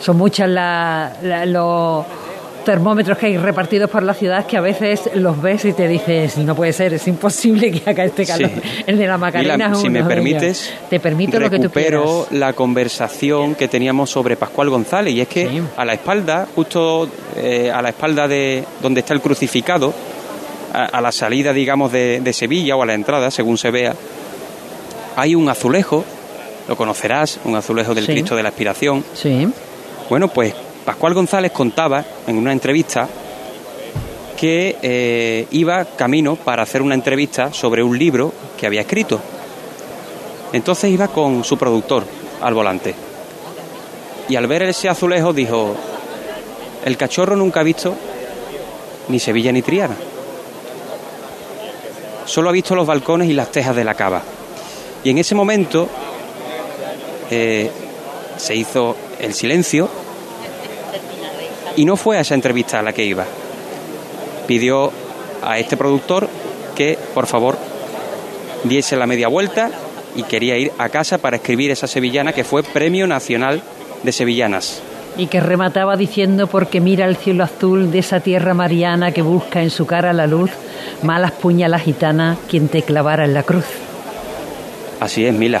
son muchas los termómetros que hay repartidos por la ciudad que a veces los ves y te dices, no puede ser, es imposible que haga este calor. El de la Macarena Si me permites, te permito lo que tú quieras. la conversación que teníamos sobre Pascual González y es que a la espalda, justo eh, a la espalda de donde está el crucificado, a, la salida, digamos, de, Sevilla o a la entrada, según se vea, hay un azulejo, lo conocerás, un azulejo del Cristo de la Aspiración. Sí. Bueno, pues Pascual González contaba en una entrevista que eh, iba camino para hacer una entrevista sobre un libro que había escrito. Entonces iba con su productor al volante. Y al ver ese azulejo dijo, el cachorro nunca ha visto ni Sevilla ni Triana. Solo ha visto los balcones y las tejas de la cava. Y en ese momento eh, se hizo el silencio y no fue a esa entrevista a la que iba. Pidió a este productor que, por favor, diese la media vuelta y quería ir a casa para escribir esa sevillana que fue Premio Nacional de Sevillanas. Y que remataba diciendo, porque mira el cielo azul de esa tierra mariana que busca en su cara la luz, malas puñalas gitana quien te clavara en la cruz. Así es, Mila.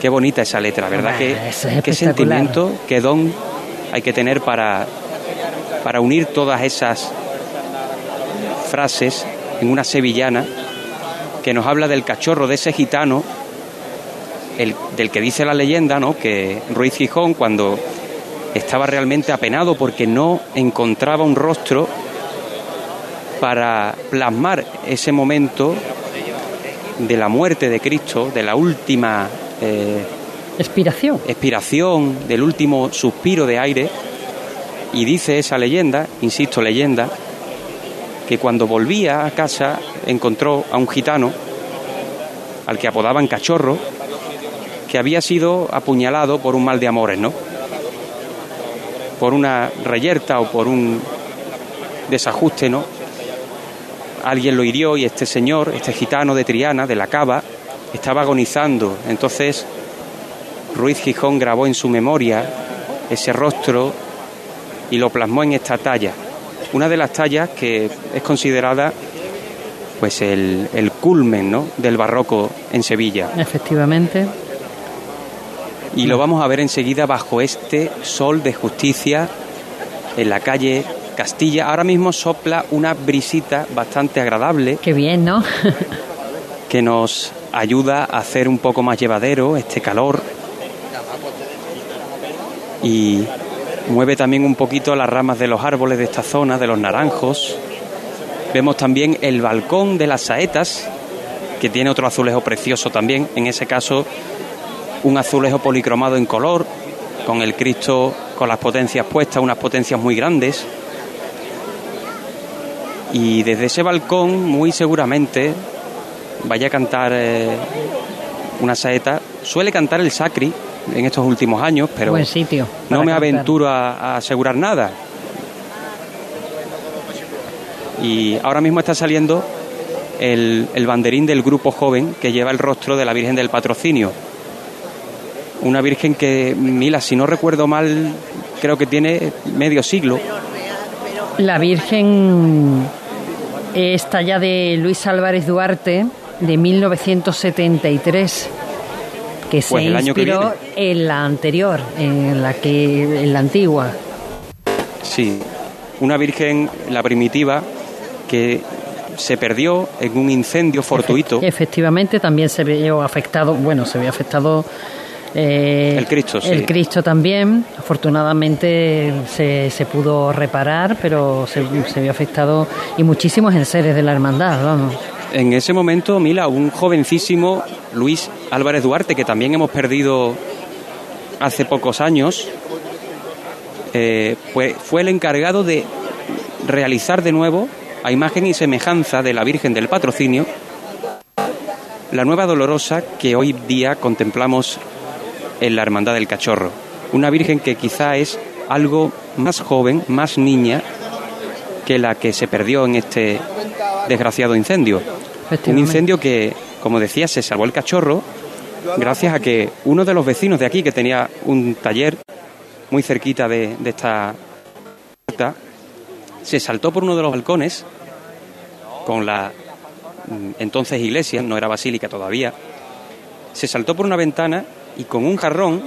Qué bonita esa letra, ¿verdad? qué sentimiento, qué don hay que tener para para unir todas esas frases en una sevillana que nos habla del cachorro de ese gitano, el, del que dice la leyenda, ¿no? que Ruiz Gijón cuando estaba realmente apenado porque no encontraba un rostro para plasmar ese momento de la muerte de Cristo, de la última eh, expiración. expiración, del último suspiro de aire, y dice esa leyenda, insisto, leyenda, que cuando volvía a casa encontró a un gitano, al que apodaban cachorro, que había sido apuñalado por un mal de amores, ¿no? Por una reyerta o por un desajuste, ¿no? Alguien lo hirió y este señor, este gitano de Triana, de la Cava, estaba agonizando. Entonces Ruiz Gijón grabó en su memoria ese rostro y lo plasmó en esta talla. Una de las tallas que es considerada pues el, el culmen ¿no? del barroco en Sevilla. Efectivamente. Y lo vamos a ver enseguida bajo este sol de justicia en la calle Castilla. Ahora mismo sopla una brisita bastante agradable. Qué bien, ¿no? que nos ayuda a hacer un poco más llevadero este calor. Y Mueve también un poquito las ramas de los árboles de esta zona, de los naranjos. Vemos también el balcón de las saetas, que tiene otro azulejo precioso también, en ese caso un azulejo policromado en color, con el Cristo con las potencias puestas, unas potencias muy grandes. Y desde ese balcón, muy seguramente, vaya a cantar eh, una saeta. Suele cantar el Sacri, en estos últimos años, pero no me aventuro a, asegurar nada. Y ahora mismo está saliendo el, el banderín del grupo joven que lleva el rostro de la Virgen del Patrocinio. Una Virgen que, Mila, si no recuerdo mal, creo que tiene medio siglo. La Virgen está ya de Luis Álvarez Duarte, de 1973 que se pues inspiró en la anterior, en la que en la antigua. Sí, una virgen, la primitiva, que se perdió en un incendio fortuito. Efectivamente, también se vio afectado, bueno, se vio afectado eh, el Cristo, sí. El Cristo también, afortunadamente se, se pudo reparar, pero se, se, vio afectado y muchísimos enseres de la hermandad, vamos. En ese momento, Mila, un jovencísimo Luis Álvarez Duarte, que también hemos perdido hace pocos años, eh, pues fue el encargado de realizar de nuevo, a imagen y semejanza de la Virgen del Patrocinio, la nueva dolorosa que hoy día contemplamos en la Hermandad del Cachorro. Una Virgen que quizá es algo más joven, más niña que la que se perdió en este desgraciado incendio. Un incendio que, como decía, se salvó el cachorro gracias a que uno de los vecinos de aquí, que tenía un taller muy cerquita de, de esta puerta, se saltó por uno de los balcones con la mm, entonces iglesia, no era basílica todavía, se saltó por una ventana y con un jarrón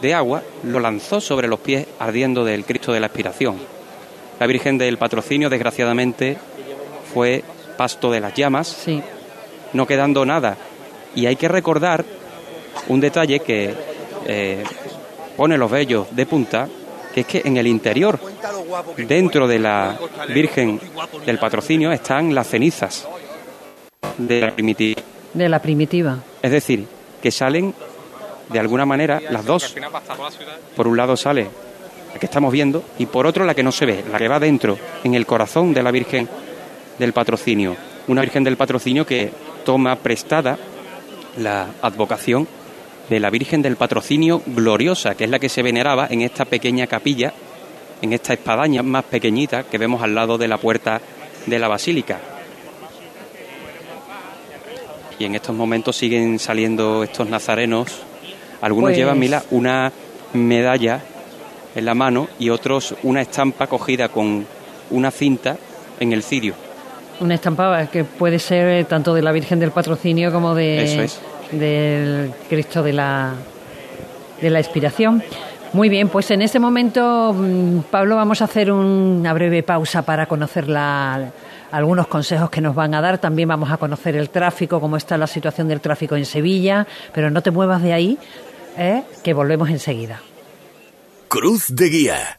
de agua lo lanzó sobre los pies ardiendo del Cristo de la Expiración. La Virgen del Patrocinio, desgraciadamente, fue pasto de las llamas, sí. no quedando nada. Y hay que recordar un detalle que eh, pone los vellos de punta, que es que en el interior, dentro de la Virgen del Patrocinio, están las cenizas de la primitiva. De la primitiva. Es decir, que salen de alguna manera las dos. Por un lado sale la que estamos viendo y por otro la que no se ve, la que va dentro, en el corazón de la Virgen del Patrocinio. Una Virgen del Patrocinio que toma prestada la advocación de la Virgen del Patrocinio Gloriosa, que es la que se veneraba en esta pequeña capilla, en esta espadaña más pequeñita que vemos al lado de la puerta de la basílica. Y en estos momentos siguen saliendo estos nazarenos. Algunos Pues- llevan, Mila, una medalla en la mano y otros una estampa cogida con una cinta en el cirio. Una estampa que puede ser eh, tanto de la Virgen del Patrocinio como de, Eso es. del Cristo de la, de la Expiración. Muy bien, pues en este momento, mm, Pablo, vamos a hacer una breve pausa para conocer la- algunos consejos que nos van a dar. También vamos a conocer el tráfico, cómo está la situación del tráfico en Sevilla. Pero no te muevas de ahí, ¿eh? que volvemos enseguida. Cruz de Guía.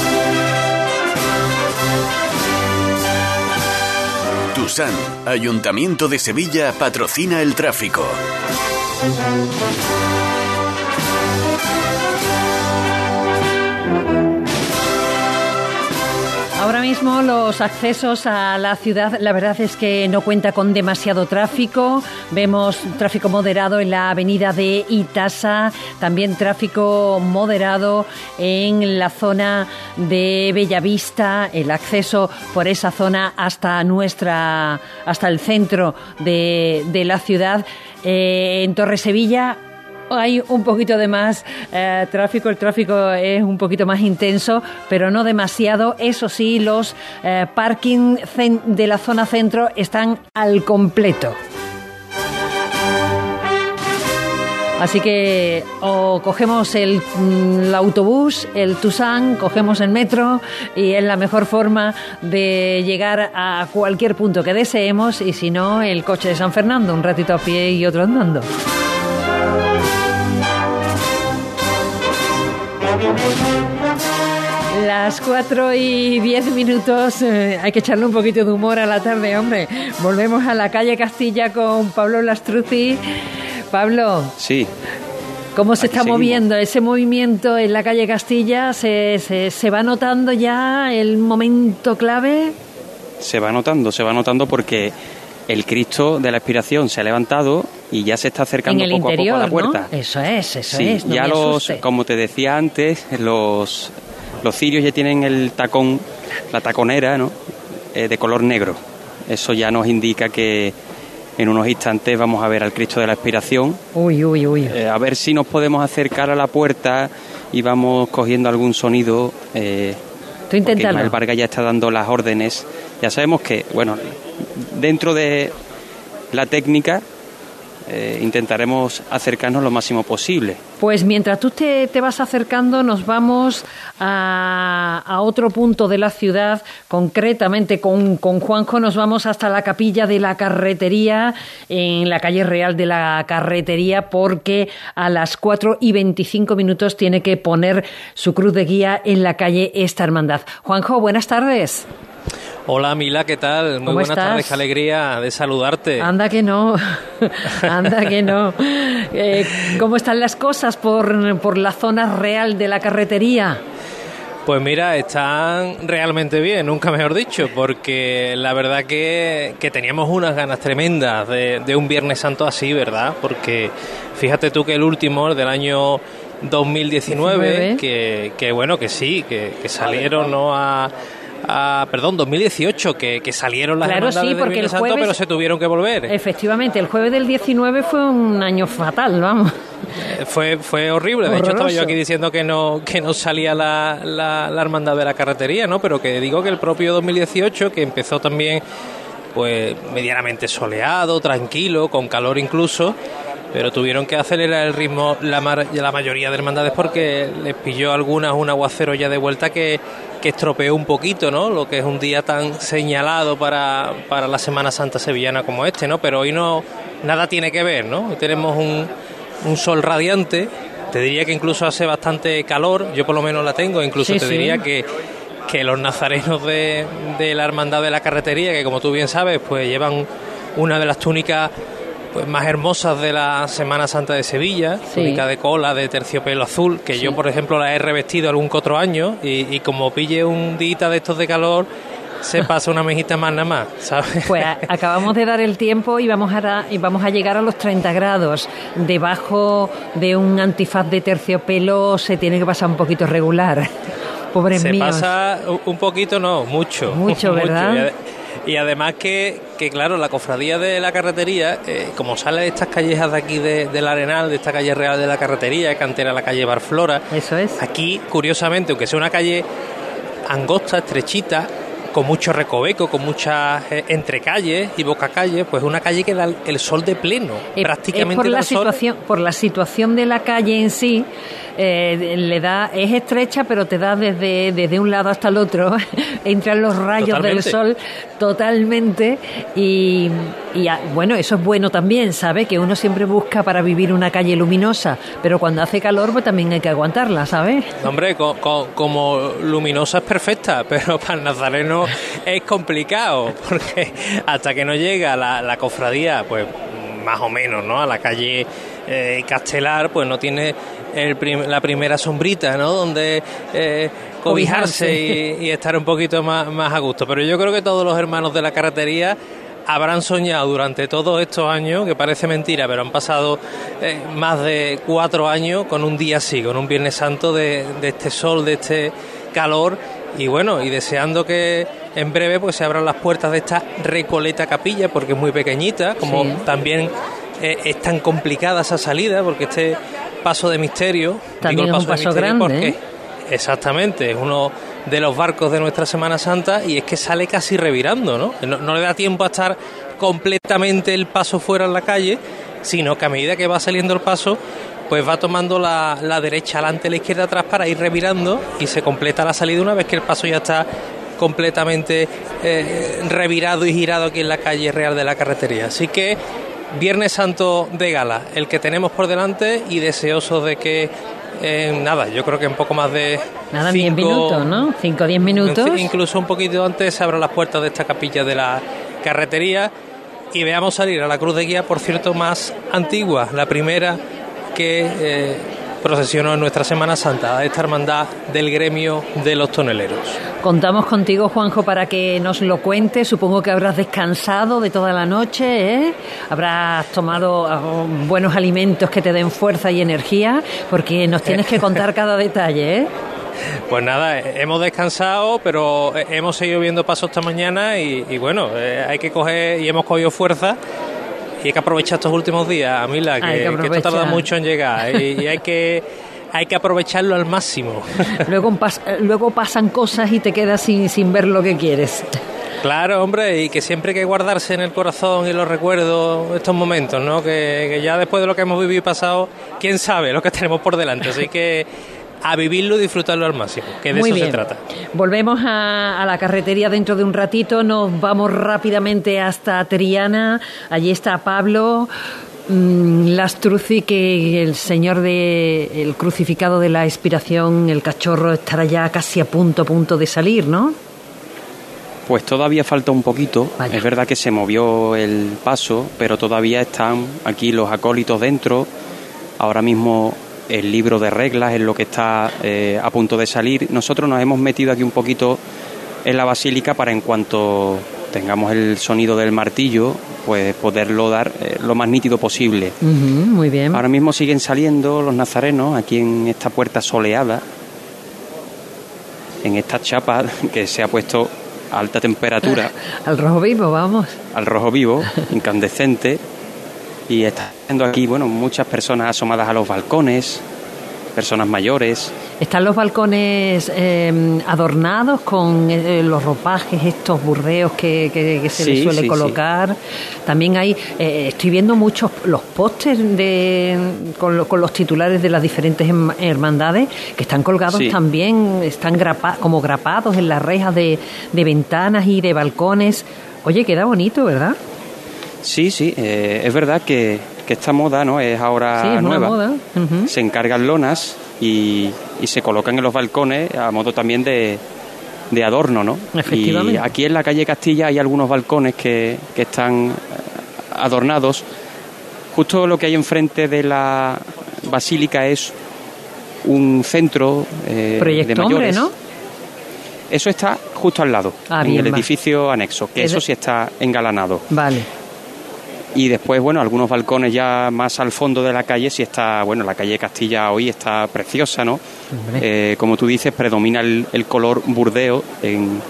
Tusan, Ayuntamiento de Sevilla patrocina el tráfico. Ahora mismo los accesos a la ciudad, la verdad es que no cuenta con demasiado tráfico. Vemos tráfico moderado en la avenida de Itasa, también tráfico moderado en la zona de Bellavista, el acceso por esa zona hasta nuestra, hasta el centro de, de la ciudad. Eh, en Torre Sevilla hay un poquito de más eh, tráfico, el tráfico es un poquito más intenso, pero no demasiado. Eso sí, los eh, parking de la zona centro están al completo. Así que o cogemos mm, el, autobús, el Tucson, cogemos el metro y es la mejor forma de llegar a cualquier punto que deseemos y si no, el coche de San Fernando, un ratito a pie y otro andando. Las 4 y 10 minutos, eh, hay que echarle un poquito de humor a la tarde, hombre. Volvemos a la calle Castilla con Pablo Lastruzzi Pablo. Sí. ¿Cómo se está moviendo ese movimiento en la calle Castilla? ¿Se, se, va notando ya el momento clave? Se va notando, se va notando porque el Cristo de la Expiración se ha levantado y ya se está acercando poco a poco a la puerta. Eso es, eso es. ya los, como te decía antes, los, los cirios ya tienen el tacón, la taconera, ¿no? Eh, de color negro. Eso ya nos indica que en unos instantes vamos a ver al Cristo de la Expiración. Uy, uy, uy. Eh, a ver si nos podemos acercar a la puerta y vamos cogiendo algún sonido. Eh, Tú El Vargas ya está dando las órdenes. Ya sabemos que, bueno, dentro de la técnica eh, intentaremos acercarnos lo máximo posible. Pues mientras tú te, vas acercando, nos vamos a, otro punto de la ciudad, concretamente con, con, Juanjo, nos vamos hasta la capilla de la carretería, en la calle Real de la Carretería, porque a las 4 y 25 minutos tiene que poner su cruz de guía en la calle Esta Hermandad. Juanjo, buenas tardes. Hola Mila, ¿qué tal? Muy buenas tardes, qué alegría de saludarte. Anda que no, anda que no. Eh, ¿Cómo están las cosas por, por la zona real de la carretería? Pues mira, están realmente bien, nunca mejor dicho, porque la verdad que, que teníamos unas ganas tremendas de, de, un Viernes Santo así, ¿verdad? Porque fíjate tú que el último, el del año 2019, que, que bueno, que sí, que, que salieron ¿no? a Ah, perdón, 2018, que, que salieron las claro, sí, porque el Santo, pero se tuvieron que volver. Efectivamente, el jueves del 19 fue un año fatal, vamos. Eh, fue, fue horrible, de hecho estaba yo aquí diciendo que no, que no salía la, la, la hermandad de la carretería, ¿no? Pero que digo que el propio 2018, que empezó también pues medianamente soleado, tranquilo, con calor incluso, pero tuvieron que acelerar el ritmo la, la mayoría de hermandades porque les pilló algunas un aguacero ya de vuelta que, que estropeó un poquito, ¿no? Lo que es un día tan señalado para, para la Semana Santa sevillana como este, ¿no? Pero hoy no nada tiene que ver, ¿no? tenemos un, un sol radiante, te diría que incluso hace bastante calor, yo por lo menos la tengo, incluso te diría que que los nazarenos de, de la Hermandad de la Carretería, que como tú bien sabes, pues llevan una de las túnicas pues más hermosas de la Semana Santa de Sevilla, túnica de cola de terciopelo azul, que yo por ejemplo la he revestido algún otro año y, como pille un día de estos de calor se pasa una mejita más nada más, ¿sabes? Pues acabamos de dar el tiempo y vamos a, y vamos a llegar a los 30 grados. Debajo de un antifaz de terciopelo se tiene que pasar un poquito regular. Pobres se pasa un poquito, no, mucho. Mucho, ¿verdad? Y además que, que, claro, la cofradía de la carretería, eh, como sale de estas callejas de aquí de, del Arenal, de esta calle real de la carretería, cantera la calle Barflora, eso es. Aquí, curiosamente, aunque sea una calle angosta, estrechita, con mucho recoveco, con muchas eh, entrecalles y bocacalles, pues una calle que da el, sol de pleno, eh, prácticamente. por la situación, por la situación de la calle en sí, eh, le da, es estrecha, pero te da desde, desde un lado hasta el otro, entran los rayos del sol totalmente y, y bueno, eso es bueno también, ¿sabe? Que uno siempre busca para vivir una calle luminosa, pero cuando hace calor pues también hay que aguantarla, ¿sabes? Hombre, como luminosa es perfecta, pero para el nazareno es complicado, porque hasta que no llega la, la cofradía, pues más o menos, ¿no? A la calle eh, Castelar, pues no tiene la primera sombrita, ¿no? Donde eh, cobijarse y, estar un poquito más, más a gusto. Pero yo creo que todos los hermanos de la carretería habrán soñado durante todos estos años, que parece mentira, pero han pasado eh, más de cuatro años con un día así, con un Viernes Santo de, este sol, de este calor, y bueno, y deseando que en breve pues se abran las puertas de esta Recoleta Capilla, porque es muy pequeñita, como también eh, es tan complicada esa salida, porque este paso de misterio. También es un paso grande. ¿eh? Exactamente, es uno de los barcos de nuestra Semana Santa y es que sale casi revirando, ¿no? ¿no? le da tiempo a estar completamente el paso fuera en la calle, sino que a medida que va saliendo el paso, pues va tomando la, la derecha adelante, la izquierda atrás para ir revirando y se completa la salida una vez que el paso ya está completamente eh, revirado y girado aquí en la calle real de la carretería. Así que Viernes Santo de Gala, el que tenemos por delante y deseoso de que eh, nada, yo creo que un poco más de. Nada, 10 minutos, ¿no? 5 o 10 minutos. Incluso un poquito antes se abran las puertas de esta capilla de la carretería y veamos salir a la cruz de guía, por cierto, más antigua, la primera que eh, procesionó en nuestra Semana Santa, esta hermandad del gremio de los toneleros. Contamos contigo, Juanjo, para que nos lo cuentes. Supongo que habrás descansado de toda la noche, ¿eh? habrás tomado ah, buenos alimentos que te den fuerza y energía, porque nos tienes que contar cada detalle. ¿eh? Pues nada, hemos descansado, pero hemos seguido viendo pasos esta mañana y, bueno, eh, hay que coger y hemos cogido fuerza y hay que aprovechar estos últimos días, Mila, que, que, esto tarda mucho en llegar y, hay que hay que aprovecharlo al máximo. Luego, luego pasan cosas y te quedas sin, sin ver lo que quieres. Claro, hombre, y que siempre hay que guardarse en el corazón y los recuerdos estos momentos, ¿no? Que, que, ya después de lo que hemos vivido y pasado, quién sabe lo que tenemos por delante. Así que a vivirlo y disfrutarlo al máximo, que de eso se trata. Volvemos a, la carretería dentro de un ratito, nos vamos rápidamente hasta Triana, allí está Pablo. Mm, Lastruzzi, que el señor de el crucificado de la expiración, el cachorro, estará ya casi a punto, a punto de salir, ¿no? Pues todavía falta un poquito. Es verdad que se movió el paso, pero todavía están aquí los acólitos dentro. Ahora mismo el libro de reglas es lo que está eh, a punto de salir. Nosotros nos hemos metido aquí un poquito en la basílica para en cuanto tengamos el sonido del martillo, pues poderlo dar eh, lo más nítido posible. muy bien. Ahora mismo siguen saliendo los nazarenos aquí en esta puerta soleada, en esta chapa que se ha puesto a alta temperatura. Al rojo vivo, vamos. Al rojo vivo, incandescente y está viendo aquí, bueno, muchas personas asomadas a los balcones, personas mayores. ¿Están los balcones em, adornados con eh, los ropajes, estos burdeos que, se les suele colocar? También hay, eh, estoy viendo muchos los pósters de, con, los titulares de las diferentes hermandades que están colgados también, están como grapados en las rejas de, de ventanas y de balcones. Oye, queda bonito, ¿verdad? Sí, sí, eh, es verdad que, esta moda no es ahora nueva. moda. Se encargan lonas y, se colocan en los balcones a modo también de, de adorno, ¿no? Efectivamente. Y aquí en la calle Castilla hay algunos balcones que, que están eh, adornados. Justo lo que hay enfrente de la basílica es un centro eh, de mayores. ¿no? Eso está justo al lado, ah, en el edificio anexo, que eso sí está engalanado. Vale y después bueno algunos balcones ya más al fondo de la calle si está bueno la calle Castilla hoy está preciosa no eh, como tú dices predomina el, color burdeo en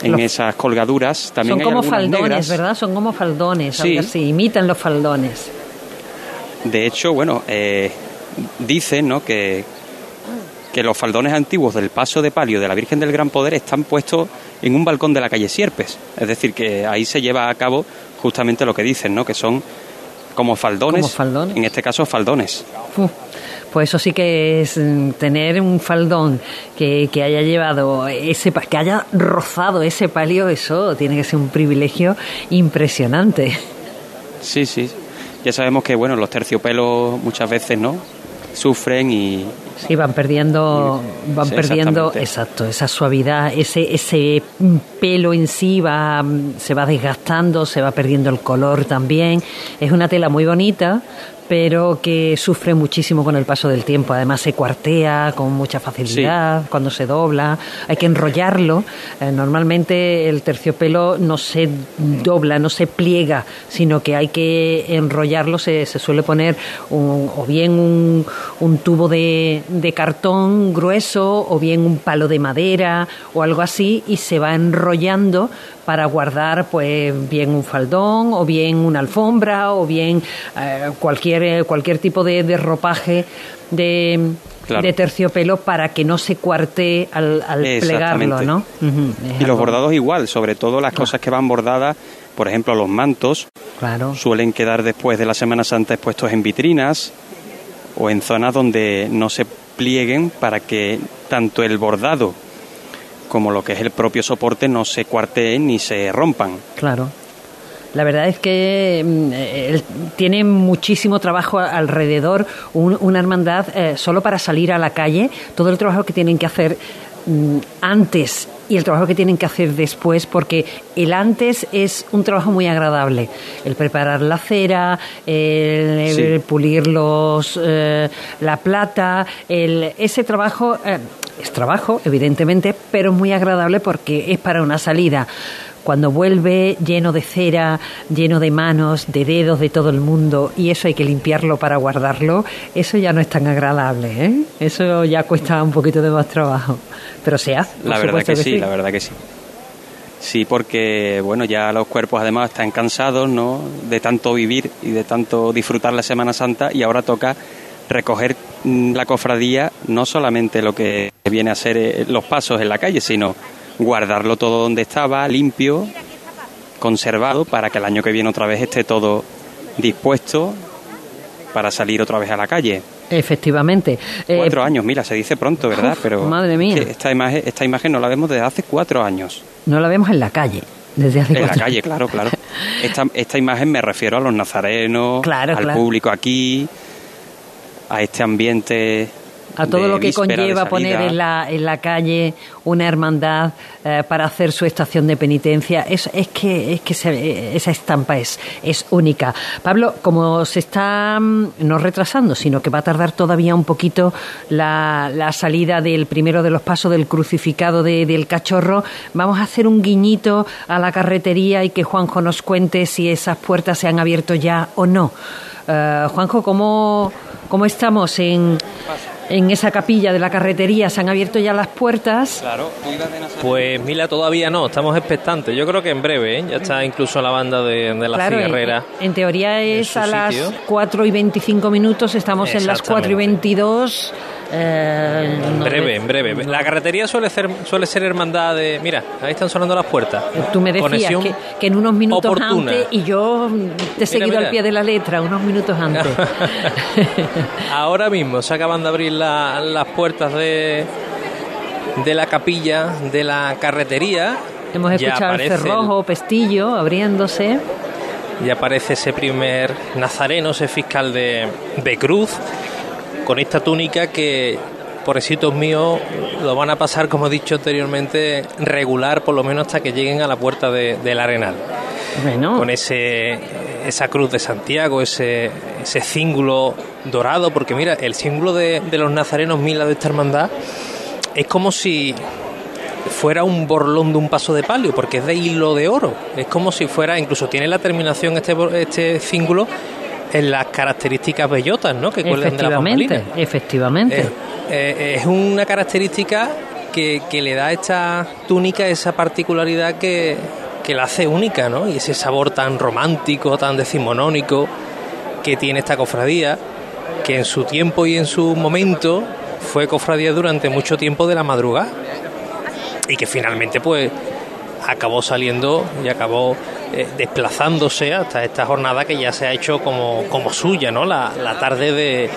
en esas colgaduras. También son como faldones verdad son como faldones sí. imitan los faldones. De hecho bueno eh, dicen no que que los faldones antiguos del paso de palio de la Virgen del Gran Poder están puestos en un balcón de la calle Sierpes. Es decir, que ahí se lleva a cabo justamente lo que dicen, ¿no? Que son como faldones, en este caso faldones. pues eso sí que es mm, tener un faldón que, que, haya llevado ese que haya rozado ese palio, eso tiene que ser un privilegio impresionante. Sí, sí. Ya sabemos que bueno, los terciopelos muchas veces, ¿no? sufren y, Sí, van perdiendo, van perdiendo, exacto, esa suavidad, ese, ese pelo en sí va, se va desgastando, se va perdiendo el color también. Es una tela muy bonita, pero que sufre muchísimo con el paso del tiempo. Además se cuartea con mucha facilidad cuando se dobla. Hay que enrollarlo. Eh, normalmente el terciopelo no se dobla, no se pliega, sino que hay que enrollarlo. Se, se suele poner o bien un, un tubo de, de cartón grueso o bien un palo de madera o algo así y se va enrollando para guardar pues bien un faldón o bien una alfombra o bien eh, cualquier cualquier tipo de, ropaje de, de, terciopelo para que no se cuarte al, al plegarlo, ¿no? Y los bordados igual, sobre todo las cosas que van bordadas, por ejemplo los mantos, claro. suelen quedar después de la Semana Santa expuestos en vitrinas o en zonas donde no se plieguen para que tanto el bordado como lo que es el propio soporte no se cuarteen ni se rompan. Claro. La verdad es que mm, tiene muchísimo trabajo alrededor, una hermandad eh, solo para salir a la calle, todo el trabajo que tienen que hacer mm, antes y el trabajo que tienen que hacer después, porque el antes es un trabajo muy agradable. El preparar la cera, el, pulir los, eh, la plata, el, ese trabajo eh, es trabajo, evidentemente, pero muy agradable porque es para una salida cuando vuelve lleno de cera, lleno de manos, de dedos de todo el mundo y eso hay que limpiarlo para guardarlo, eso ya no es tan agradable, ¿eh? Eso ya cuesta un poquito de más trabajo, pero se hace. La verdad que, sí, la verdad que sí. Sí, porque bueno, ya los cuerpos además están cansados, ¿no? De tanto vivir y de tanto disfrutar la Semana Santa y ahora toca recoger mm, la cofradía no solamente lo que viene a ser eh, los pasos en la calle, sino guardarlo todo donde estaba, limpio, conservado, para que el año que viene otra vez esté todo dispuesto para salir otra vez a la calle. Efectivamente. Eh, cuatro años, mira, se dice pronto, ¿verdad? Pero madre mía. Esta imagen, esta imagen no la vemos desde hace cuatro años. No la vemos en la calle. Desde hace en la calle, claro, claro. Esta, esta imagen me refiero a los nazarenos, al público aquí, a este ambiente a todo lo que conlleva poner en la, en la calle una hermandad eh, para hacer su estación de penitencia. Es, es que, es que esa estampa es, es única. Pablo, como se está mm, no retrasando, sino que va a tardar todavía un poquito la, la salida del primero de los pasos del crucificado del cachorro, vamos a hacer un guiñito a la carretería y que Juanjo nos cuente si esas puertas se han abierto ya o no. Eh, Juanjo, ¿cómo, ¿cómo estamos en en esa capilla de la carretería se han abierto ya las puertas. Claro, Pues Mila, todavía no, estamos expectantes. Yo creo que en breve, ¿eh? ya está incluso la banda de, la claro, En, teoría es a las 4 y 25 minutos, estamos en las 4 y 22. Eh, en breve, en breve. La carretería suele ser, suele ser hermandad de. Mira, ahí están sonando las puertas. Tú me decías que, en unos minutos antes, y yo te he seguido al pie de la letra, unos minutos antes. Ahora mismo se acaban de abrir las puertas de, de la capilla de la carretería. Hemos escuchado el cerrojo, pestillo abriéndose. Y aparece ese primer nazareno, ese fiscal de, de cruz con esta túnica que, pobrecitos míos, lo van a pasar, como he dicho anteriormente, regular, por lo menos hasta que lleguen a la puerta del Arenal. Con ese, esa cruz de Santiago, ese, ese cíngulo dorado, porque mira, el símbolo de, los nazarenos mila de esta hermandad es como si fuera un borlón de un paso de palio, porque es de hilo de oro. Es como si fuera, incluso tiene la terminación este, este cíngulo en las características bellotas ¿no? que cuelgan de la Efectivamente. Eh, eh, es una característica que, le da a esta túnica esa particularidad que, que la hace única, ¿no? Y ese sabor tan romántico, tan decimonónico que tiene esta cofradía, que en su tiempo y en su momento fue cofradía durante mucho tiempo de la madrugada y que finalmente pues acabó saliendo y acabó eh, desplazándose hasta esta jornada que ya se ha hecho como, como suya, ¿no? La, la tarde de,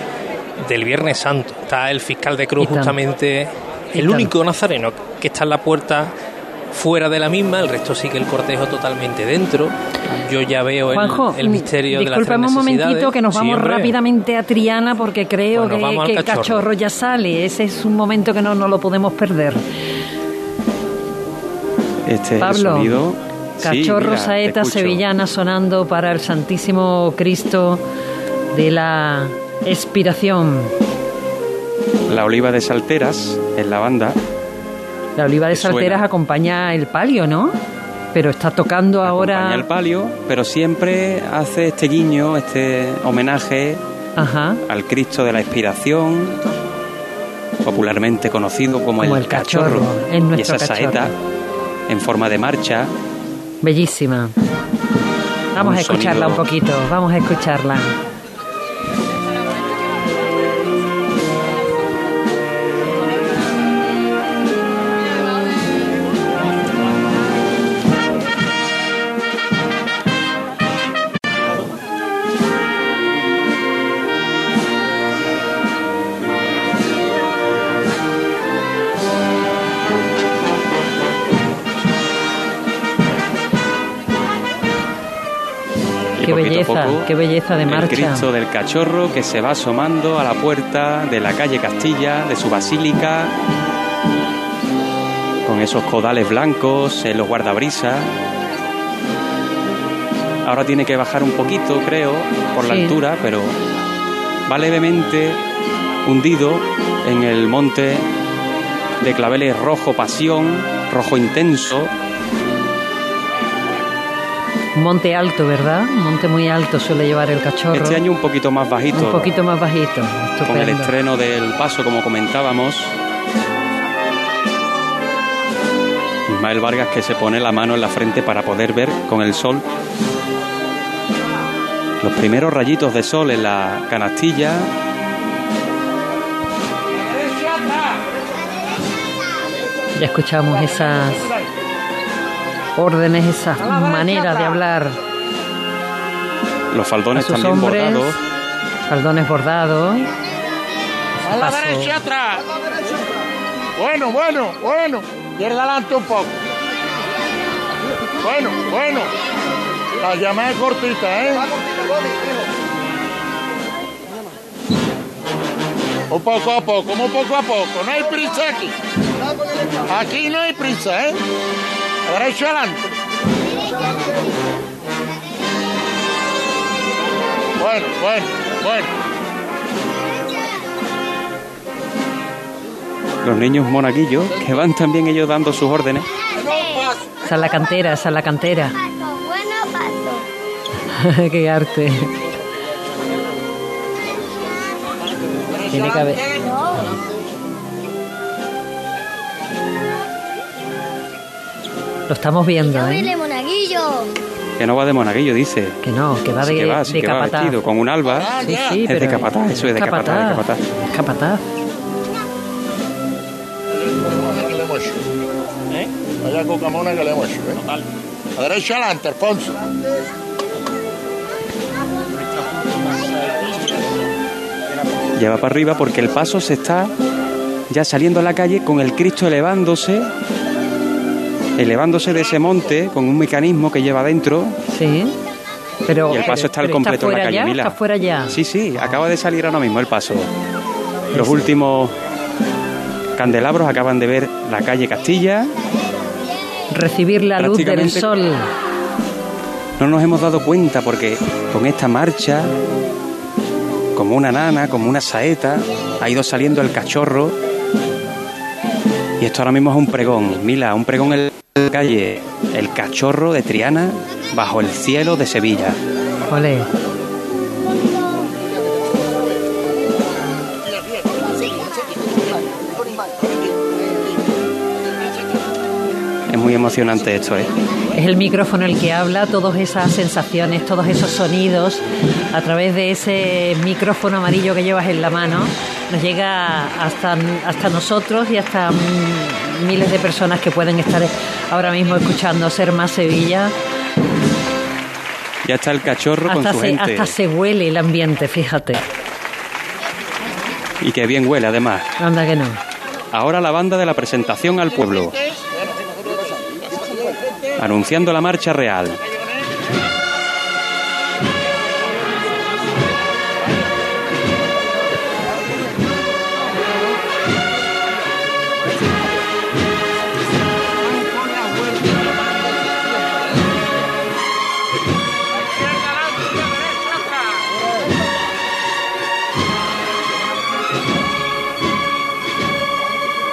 del Viernes Santo. Está el fiscal de Cruz justamente, el único nazareno que está en la puerta fuera de la misma, el resto sigue el cortejo totalmente dentro. Yo ya veo el, misterio de la un momentito que nos vamos rápidamente a Triana porque creo que, el cachorro. ya sale. Ese es un momento que no, no lo podemos perder. Este Pablo, sonido Cachorro saeta sevillana sonando para el Santísimo Cristo de la Expiración. La oliva de Salteras en la banda. La oliva de Salteras acompaña el palio, ¿no? Pero está tocando ahora. Acompaña el palio, pero siempre hace este guiño, este homenaje al Cristo de la Expiración popularmente conocido como, el, cachorro, y esa saeta en forma de marcha. Bellísima. Vamos a escucharla un poquito, vamos a escucharla. Qué belleza de marcha. El Cristo del Cachorro que se va asomando a la puerta de la calle Castilla, de su basílica, con esos codales blancos en los guardabrisas. Ahora tiene que bajar un poquito, creo, por la altura, pero va levemente hundido en el monte de claveles rojo pasión, rojo intenso, Monte alto, ¿verdad? Monte muy alto suele llevar el cachorro. Este año un poquito más bajito. Un poquito más bajito. Con el estreno del paso, como comentábamos. Ismael Vargas que se pone la mano en la frente para poder ver con el sol los primeros rayitos de sol en la canastilla. Ya escuchamos esas órdenes, esa manera de hablar. Los faldones también bordados. Faldones bordados. A la derecha atrás. Bueno, bueno, bueno. Quiere adelante un poco. Bueno, bueno. La llamada es cortita, ¿eh? Un poco a poco, muy poco a poco. No hay prisa aquí. Aquí no hay prisa, ¿eh? Derecho adelante. Bueno, bueno, bueno. Los niños monaguillos que van también ellos dando sus órdenes. Esa es la cantera, esa es la cantera. Qué arte. Tiene que haber. Lo estamos viendo, ¿eh? de monaguillo. Que no va de monaguillo, dice. Que no, que va de, que va, de capataz. vestido con un alba. Sí, sí, es pero de capataz, eso es de capataz, capataz. Es capataz. ¿Eh? Vaya cocamona que le hemos hecho, ¿eh? Total. A derecha adelante, Alfonso. Ya va para arriba porque el paso se está ya saliendo a la calle con el Cristo elevándose elevándose de ese monte con un mecanismo que lleva dentro. Sí. Pero, y el paso está al completo en la calle ya, Mila. ¿Está fuera ya? Sí, sí, acaba de salir ahora mismo el paso. Los últimos candelabros acaban de ver la calle Castilla. Recibir la luz del sol. No nos hemos dado cuenta porque con esta marcha, como una nana, como una saeta, ha ido saliendo el cachorro. Y esto ahora mismo es un pregón, Mila, un pregón el calle. El Cachorro de Triana, bajo el cielo de Sevilla. Muy emocionante esto, ¿eh? Es el micrófono el que habla, todas esas sensaciones, todos esos sonidos, a través de ese micrófono amarillo que llevas en la mano, nos llega hasta, hasta nosotros y hasta miles de personas que pueden estar ahora mismo escuchando Ser Más Sevilla. Ya está el cachorro con su gente. Hasta se huele el ambiente, fíjate. Y que bien huele, además. Anda que no. Ahora la banda de la presentación al pueblo. Anunciando la marcha real.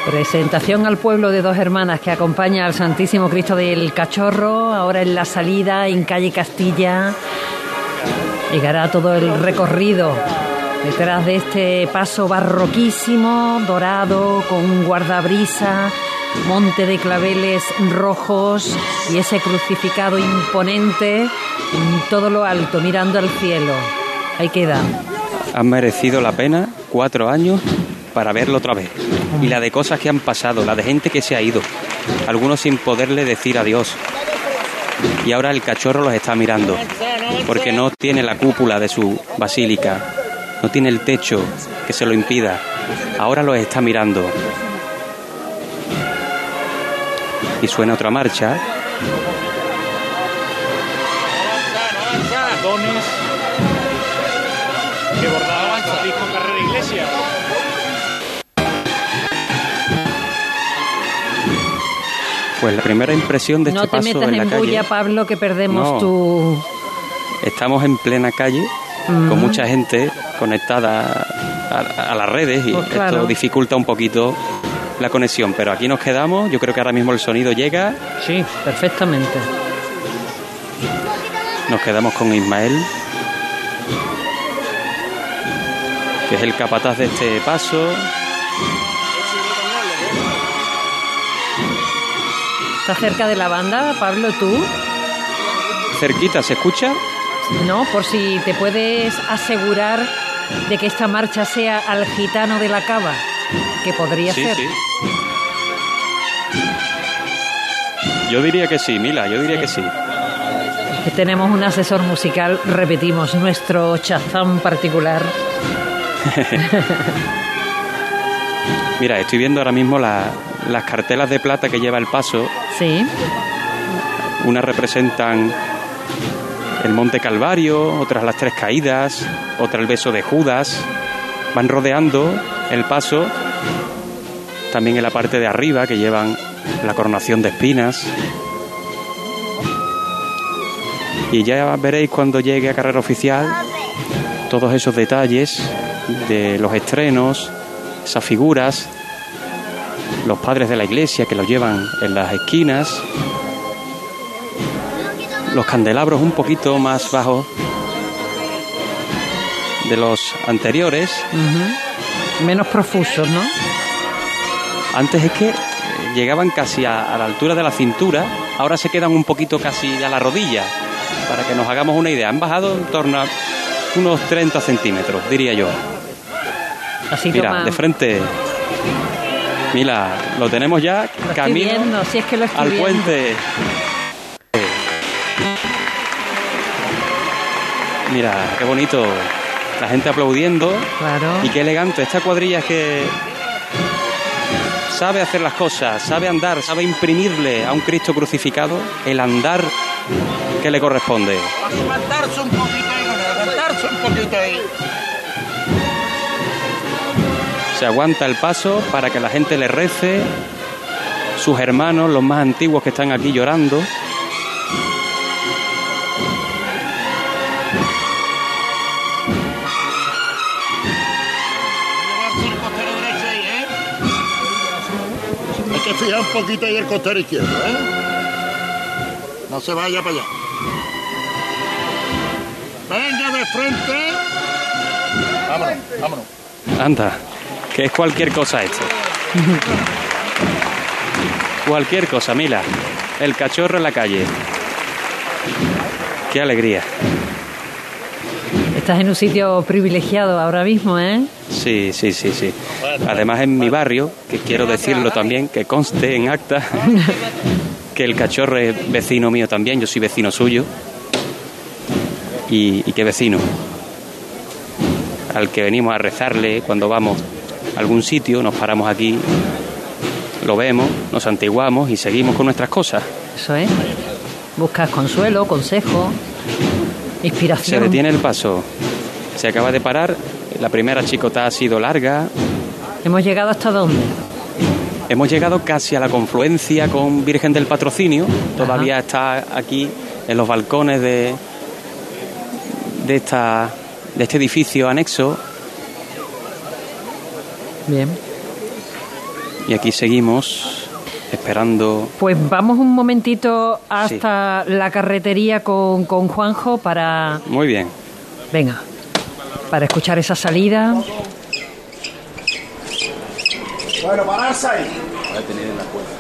Presentación al pueblo de dos hermanas que acompaña al Santísimo Cristo del Cachorro, ahora en la salida en calle Castilla. Llegará todo el recorrido Detrás de este paso barroquísimo, dorado, con un guardabrisa, monte de claveles rojos y ese crucificado imponente en todo lo alto, mirando al cielo. Ahí queda. Han merecido la pena cuatro años para verlo otra vez. Y la de cosas que han pasado, la de gente que se ha ido, algunos sin poderle decir adiós. Y ahora el cachorro los está mirando, porque no tiene la cúpula de su basílica, no tiene el techo que se lo impida. Ahora los está mirando. Y suena otra marcha. que Carrera Iglesias. Pues la primera impresión de no este paso te metas en la en calle. bulla, Pablo, que perdemos No. tu... Estamos en plena calle con mucha gente conectada a, a las redes y Pues claro. esto dificulta un poquito la conexión. Pero aquí nos quedamos. Yo creo que ahora mismo el sonido llega. Sí, perfectamente. Nos quedamos con Ismael, que es el capataz de este paso. ¿Estás cerca de la banda, Pablo, tú? Cerquita, ¿se escucha? No, por si te puedes asegurar de que esta marcha sea al gitano de la cava, que podría Sí, ser. sí. Yo diría que sí, Mila, yo diría que sí. Tenemos un asesor musical, repetimos, nuestro chazán particular. Mira, estoy viendo ahora mismo la- las cartelas de plata que lleva el paso. Sí, Unas representan el Monte Calvario, otras las Tres Caídas, otra el Beso de Judas. Van rodeando el paso, también en la parte de arriba que llevan la coronación de espinas. Y ya veréis cuando llegue a carrera oficial todos esos detalles de los estrenos, esas figuras, los padres de la iglesia que los llevan en las esquinas, los candelabros un poquito más bajos de los anteriores. menos profusos, ¿no? Antes es que llegaban casi a, a la altura de la cintura, ahora se quedan un poquito casi a la rodilla, para que nos hagamos una idea. Han bajado en torno a unos 30 centímetros, diría yo. Así Mira, toma- de frente. Mira, lo tenemos ya Lo estoy camino viendo, si es que lo estoy al viendo. puente. Mira, qué bonito. La gente aplaudiendo. Claro. Y qué elegante. Esta cuadrilla es que sabe hacer las cosas, sabe andar, sabe imprimirle a un Cristo crucificado el andar que le corresponde. Aguantarse un poquito ahí, aguantarse un poquito ahí. Se aguanta el paso para que la gente le rece. Sus hermanos, los más antiguos que están aquí llorando. Hay que fijar un poquito ahí el costero izquierdo, ¿eh? No se vaya para allá. Venga de frente. Vámonos, vámonos. Anda, que es cualquier cosa esto. cualquier cosa, Mila. El cachorro en la calle. Qué alegría. Estás en un sitio privilegiado ahora mismo, ¿eh? Sí, sí, sí, sí. Además en mi barrio, que quiero decirlo también, que conste en acta, que el cachorro es vecino mío también, yo soy vecino suyo. Y, y qué vecino. Al que venimos a rezarle cuando vamos algún sitio, nos paramos aquí, lo vemos, nos antiguamos y seguimos con nuestras cosas. Eso es. Buscas consuelo, consejo, Se inspiración. detiene el paso, se acaba de parar, la primera chicota ha sido larga, Hemos llegado hasta dónde? Hemos llegado casi a la confluencia con Virgen del Patrocinio. Todavía está aquí en los balcones de, de, esta, de este edificio anexo. Bien. Y aquí seguimos esperando. Pues vamos un momentito hasta la carretería con, con Juanjo para... Muy bien. Venga. para escuchar esa salida. Bueno, pararse ahí.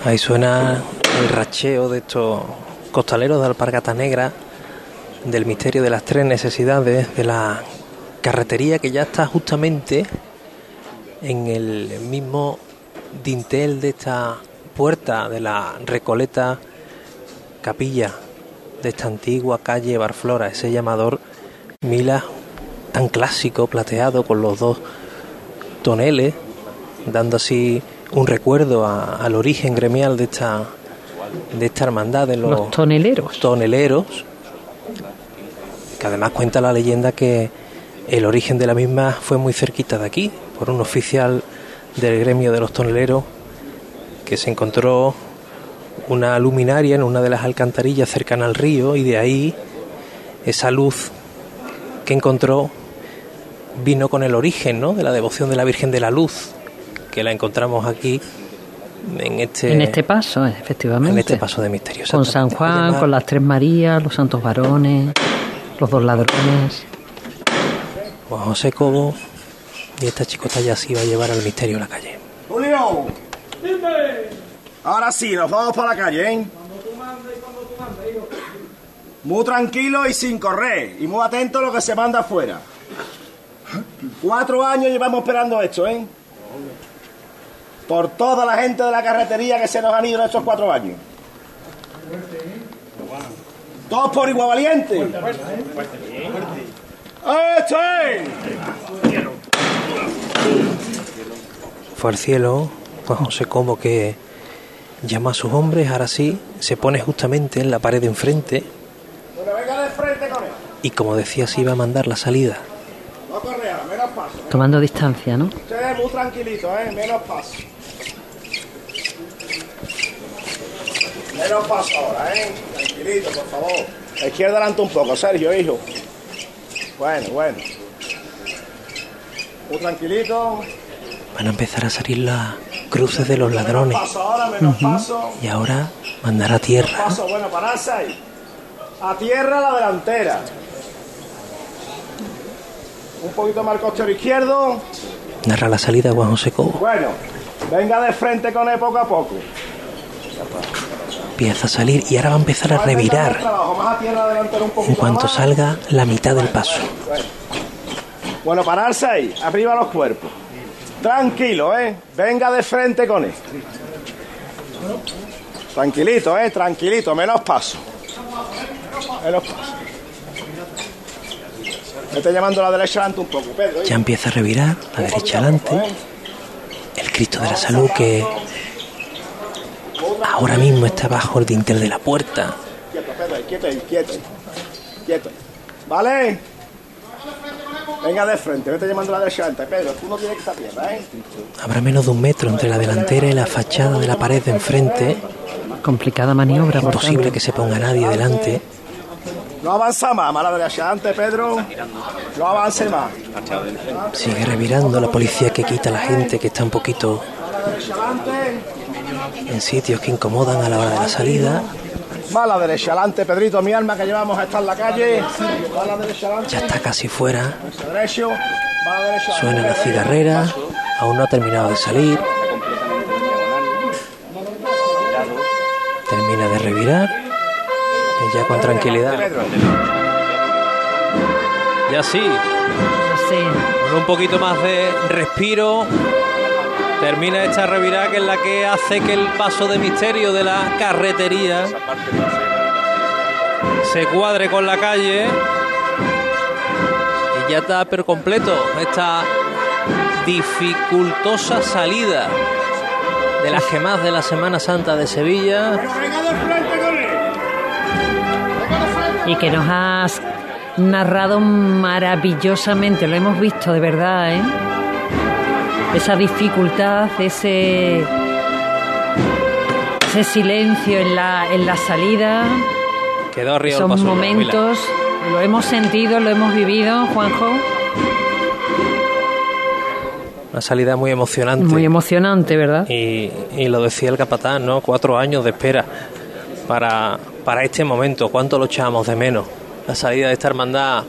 Ahí suena el racheo de estos costaleros de Alpargata Negra, del misterio de las tres necesidades, de la carretería que ya está justamente en el mismo dintel de esta puerta de la Recoleta Capilla de esta antigua calle Barflora, ese llamador Mila tan clásico, plateado, con los dos toneles, dando así un recuerdo al origen gremial de esta de esta hermandad de los, toneleros. Toneleros, que además cuenta la leyenda que el origen de la misma fue muy cerquita de aquí, por un oficial del gremio de los toneleros que se encontró una luminaria en una de las alcantarillas cercana al río y de ahí esa luz que encontró vino con el origen ¿no? de la devoción de la Virgen de la Luz, que la encontramos aquí en este, en este paso, efectivamente. En este paso de misterio. Con San Juan, con las tres Marías, los santos varones, los dos ladrones. Juan José Cobo y esta chicota ya se iba a llevar al misterio a la calle. Julio, ahora sí, nos vamos para la calle, ¿eh? Muy tranquilo y sin correr, y muy atento a lo que se manda afuera. Cuatro años llevamos esperando esto, ¿eh? por toda la gente de la carretería que se nos han ido en estos cuatro años. Todos por igual valiente. Fue al cielo, pues no sé cómo que llama a sus hombres, ahora sí, se pone justamente en la pared de enfrente. Y como decía, se iba a mandar la salida. Tomando distancia, ¿no? muy tranquilito, ¿eh? Menos paso. Menos paso ahora, ¿eh? Tranquilito, por favor. A izquierda adelante un poco, Sergio, hijo. Bueno, bueno. Muy tranquilito. Van a empezar a salir las cruces de los ladrones. Menos paso ahora, menos paso. Y ahora mandar a tierra. Paso, bueno, pararse ahí. A tierra la delantera. Un poquito más al costero izquierdo. Narra la salida Juan José Cobo. Bueno, venga de frente con él poco a poco empieza a salir y ahora va a empezar a revirar en cuanto salga la mitad del paso. Bueno, pararse ahí, arriba los cuerpos. Tranquilo, ¿eh? Venga de frente con él. Tranquilito, ¿eh? Tranquilito, menos paso. Menos paso. Me está llamando la derecha adelante un poco, Pedro. Ya empieza a revirar, la derecha adelante. El Cristo de la Salud que Ahora mismo está bajo el dintel de la puerta. Quieto, Pedro, quieto, quieto, quieto. ¿Vale? Venga de frente, vete llamando a la derecha, Pedro, tú no tienes que estar bien, ¿eh? Habrá menos de un metro entre la delantera y la fachada de la pared de enfrente. Complicada maniobra, Imposible que se ponga nadie delante. No avanza más, mala derecha antes, Pedro. No avance más. Sigue revirando la policía que quita a la gente que está un poquito en sitios que incomodan a la hora de la salida. Mala derecha, adelante, Pedrito, mi alma, que llevamos a estar en la calle. Ya está casi fuera. Suena la cigarrera, aún no ha terminado de salir. Termina de revirar. Y ya con tranquilidad. Ya sí. Con un poquito más de respiro Termina esta revirada que es la que hace que el paso de misterio de la carretería se cuadre con la calle. Y ya está per completo esta dificultosa salida de las gemas de la Semana Santa de Sevilla. Y que nos has narrado maravillosamente, lo hemos visto de verdad, ¿eh? Esa dificultad, ese, ese silencio en la, en la salida. Quedó arriba Esos momentos, lo hemos sentido, lo hemos vivido, Juanjo. Una salida muy emocionante. Muy emocionante, ¿verdad? Y, y lo decía el capatán, ¿no? Cuatro años de espera para, para este momento. ¿Cuánto lo echamos de menos? La salida de esta hermandad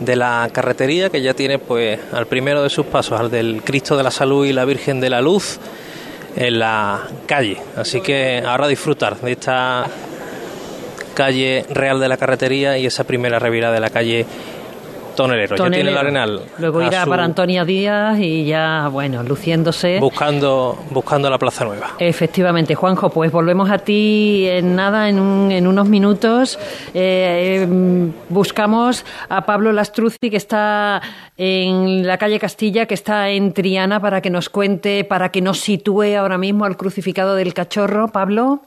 de la carretería que ya tiene pues al primero de sus pasos, al del Cristo de la Salud y la Virgen de la Luz en la calle. Así que ahora disfrutar de esta calle real de la carretería y esa primera revirada de la calle Tonelero. Ya tiene el Arenal. Luego irá para Antonia Díaz y ya, bueno, luciéndose. Buscando, buscando la Plaza Nueva. Efectivamente, Juanjo, pues volvemos a ti en nada, en, en unos minutos. Eh, em, buscamos a Pablo Lastruzzi, que está en la calle Castilla, que está en Triana, para que nos cuente, para que nos sitúe ahora mismo al crucificado del cachorro. Pablo.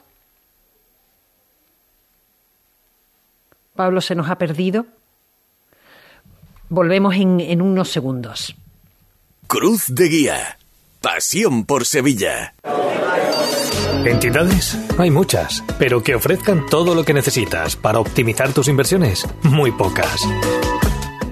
Pablo se nos ha perdido. Volvemos en, en unos segundos. Cruz de Guía. Pasión por Sevilla. ¿Entidades? Hay muchas, pero que ofrezcan todo lo que necesitas para optimizar tus inversiones, muy pocas.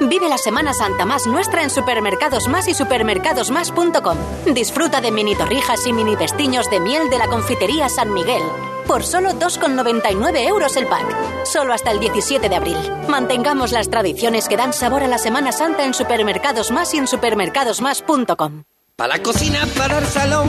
Vive la Semana Santa más nuestra en Supermercados Más y supermercadosmás.com. Disfruta de mini torrijas y mini vestiños de miel de la confitería San Miguel. Por solo 2,99 euros el pack. Solo hasta el 17 de abril. Mantengamos las tradiciones que dan sabor a la Semana Santa en Supermercados Más y en supermercadosmás.com. Para la cocina, para el salón.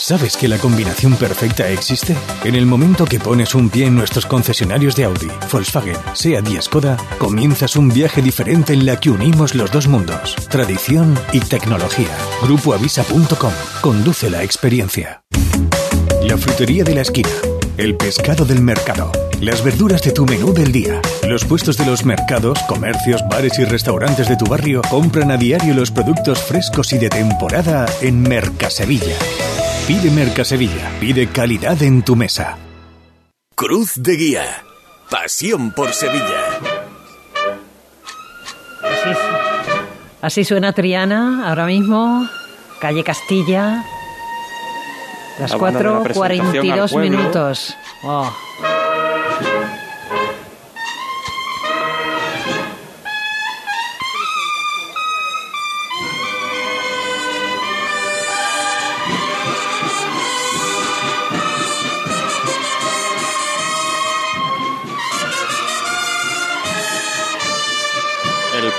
¿Sabes que la combinación perfecta existe? En el momento que pones un pie en nuestros concesionarios de Audi, Volkswagen, SEAT y Skoda, comienzas un viaje diferente en la que unimos los dos mundos, tradición y tecnología. Grupoavisa.com. Conduce la experiencia. La frutería de la esquina. El pescado del mercado. Las verduras de tu menú del día. Los puestos de los mercados, comercios, bares y restaurantes de tu barrio compran a diario los productos frescos y de temporada en Mercasevilla. Pide Mercasevilla. Pide calidad en tu mesa. Cruz de Guía. Pasión por Sevilla. Así, así suena Triana ahora mismo. Calle Castilla. Las 4.42 minutos. Oh.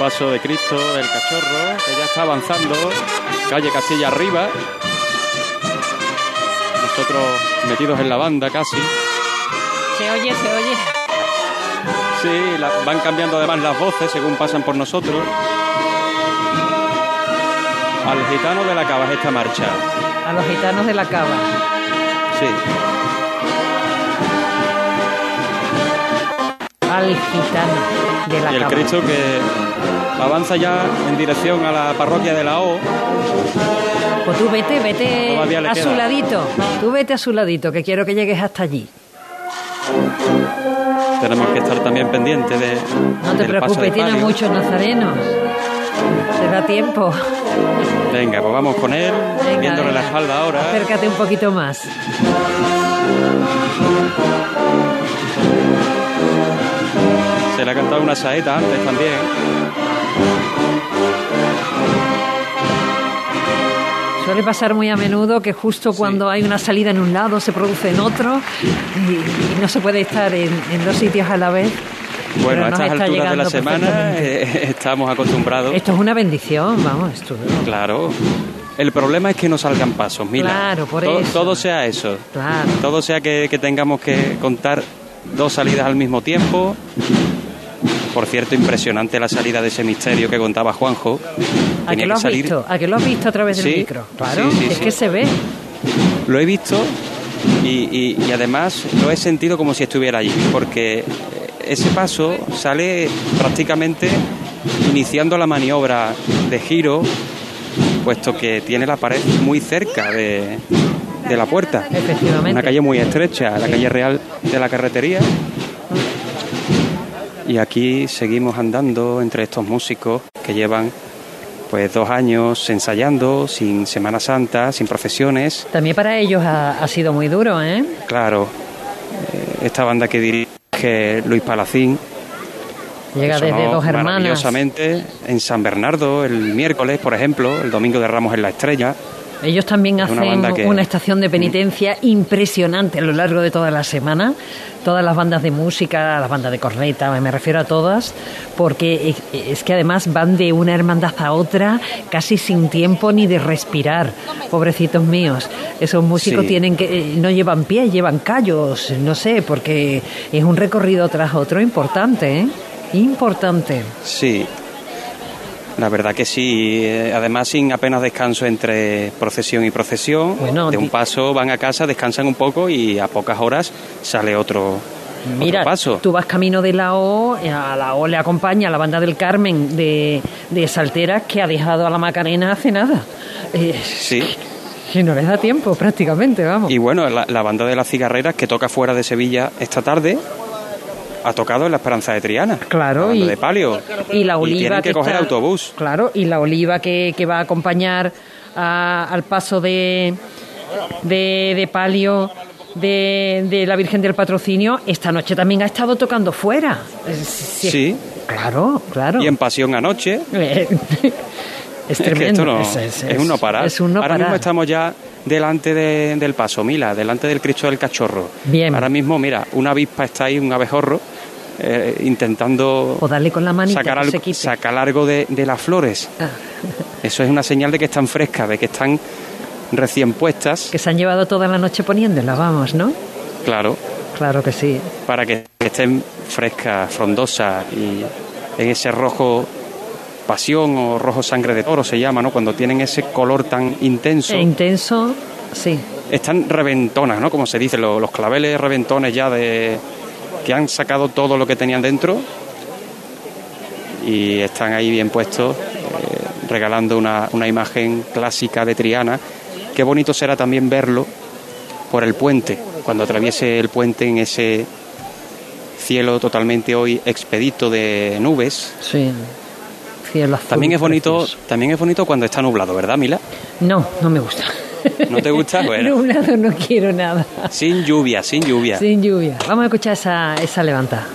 Paso de Cristo, el cachorro, que ya está avanzando, calle Castilla arriba. Nosotros metidos en la banda casi. Se oye, se oye. Sí, la- van cambiando además las voces según pasan por nosotros. Al gitano de la cava es esta marcha. A los gitanos de la cava. Sí. Al gitano de la Y el. Cristo que avanza ya en dirección a la parroquia de la O. Pues tú vete, vete a queda. su ladito. Tú vete a su ladito, que quiero que llegues hasta allí. Tenemos que estar también pendientes de. No te del preocupes, tiene muchos nazarenos. Se da tiempo. Venga, pues vamos con él, Venga, viéndole la espalda ahora. Acércate un poquito más. Se le ha cantado una saeta antes también. Suele pasar muy a menudo que justo cuando hay una salida en un lado se produce en otro y, y no se puede estar en, en dos sitios a la vez. Bueno, Pero a estas está alturas de la semana eh, estamos acostumbrados. Esto es una bendición, vamos, esto. Claro. El problema es que no salgan pasos, mira. Claro, por eso. todo sea eso. Claro. Todo sea que, que tengamos que contar dos salidas al mismo tiempo. Por cierto, impresionante la salida de ese misterio que contaba Juanjo. ¿A qué lo has visto? ¿A qué lo has visto a través del micro? Claro, es que se ve. Lo he visto y, y, además lo he sentido como si estuviera allí, porque ese paso sale prácticamente iniciando la maniobra de giro, puesto que tiene la pared muy cerca de, de la puerta. Efectivamente. Una calle muy estrecha, la calle real de la carretería. Y aquí seguimos andando entre estos músicos que llevan pues dos años ensayando, sin Semana Santa, sin procesiones. También para ellos ha, sido muy duro, ¿eh? Claro. Eh, esta banda que dirige Luis Palacín. Llega desde Dos Hermanas. Maravillosamente en San Bernardo el miércoles, por ejemplo, el domingo de Ramos en la Estrella. Ellos también hacen una, estación de penitencia impresionante a lo largo de toda la semana. Todas las bandas de música, las bandas de corneta, me refiero a todas, porque es que además van de una hermandad a otra casi sin tiempo ni de respirar. Pobrecitos míos. Esos músicos tienen que eh, no llevan pies, llevan callos, no sé, porque es un recorrido tras otro importante, ¿eh? Importante. Sí, la verdad que sí, eh, además sin apenas descanso entre procesión y procesión. de un paso van a casa, descansan un poco y a pocas horas sale otro, Mira, paso. tú vas camino de la O, a la O le acompaña la banda del Carmen de, de Salteras que ha dejado a la Macarena hace nada. Eh, sí. Que no les da tiempo prácticamente, vamos. Y bueno, la, la banda de las cigarreras que toca fuera de Sevilla esta tarde, ha tocado en la Esperanza de Triana. Claro, y de Palio. Y la oliva y tienen que, coger autobús. Claro, y la oliva que, va a acompañar al paso de, de, Palio de, la Virgen del Patrocinio, esta noche también ha estado tocando fuera. Sí. Claro, claro. Y en Pasión anoche. es tremendo. Es, un no parar. Ahora mismo estamos ya delante del paso, Mila, delante del Cristo del Cachorro. Bien. Ahora mismo, mira, una avispa está ahí, un abejorro, eh, intentando o darle con la manita sacar, algo, sacar algo de, las flores. Ah. Eso es una señal de que están frescas, de que están recién puestas. Que se han llevado toda la noche poniéndolas, vamos, ¿no? Claro. Claro que sí. Para que estén frescas, frondosas y en ese rojo pasión o rojo sangre de toro se llama, ¿no? Cuando tienen ese color tan intenso. E intenso, sí. Están reventonas, ¿no? Como se dice, los, claveles reventones ya de que han sacado todo lo que tenían dentro y están ahí bien puestos, eh, regalando una, una imagen clásica de Triana. Qué bonito será también verlo por el puente, cuando atraviese el puente en ese cielo totalmente hoy expedito de nubes. Sí también es bonito, también es bonito cuando está nublado, ¿verdad, Mila? No, no me gusta. ¿No te gusta? Bueno. nublado no quiero nada. Sin lluvia, sin lluvia. Sin lluvia. Vamos a escuchar esa, esa levantada.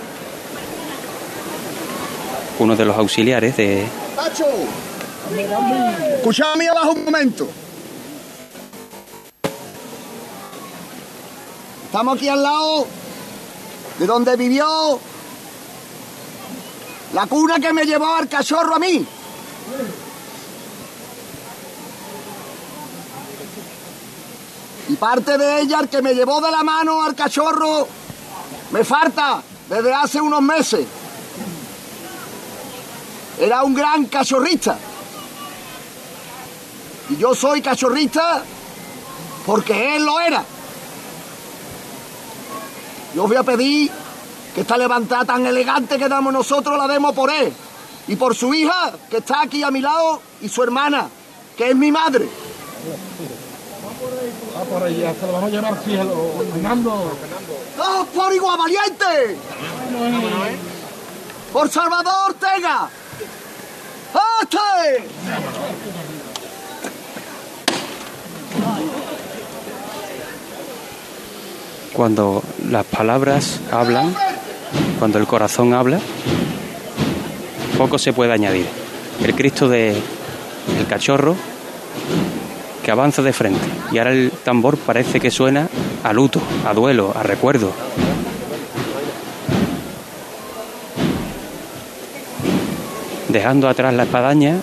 Uno de los auxiliares de. ¡Pacho! Escuchame abajo un momento. Estamos aquí al lado de donde vivió la cuna que me llevó al cachorro a mí. Y parte de ella, el que me llevó de la mano al cachorro, me falta desde hace unos meses. Era un gran cachorrista. Y yo soy cachorrista porque él lo era. Yo voy a pedir que esta levantada tan elegante que damos nosotros la demos por él y por su hija que está aquí a mi lado y su hermana, que es mi madre. Va por ahí, se lo vamos a llevar al cielo, Fernando. ¡Oh, por igual valiente! ¡Por Salvador Ortega! ¡Este! Cuando las palabras hablan, cuando el corazón habla, poco se puede añadir. El Cristo de el cachorro que avanza de frente y ahora el tambor parece que suena a luto, a duelo, a recuerdo. Dejando atrás la espadaña,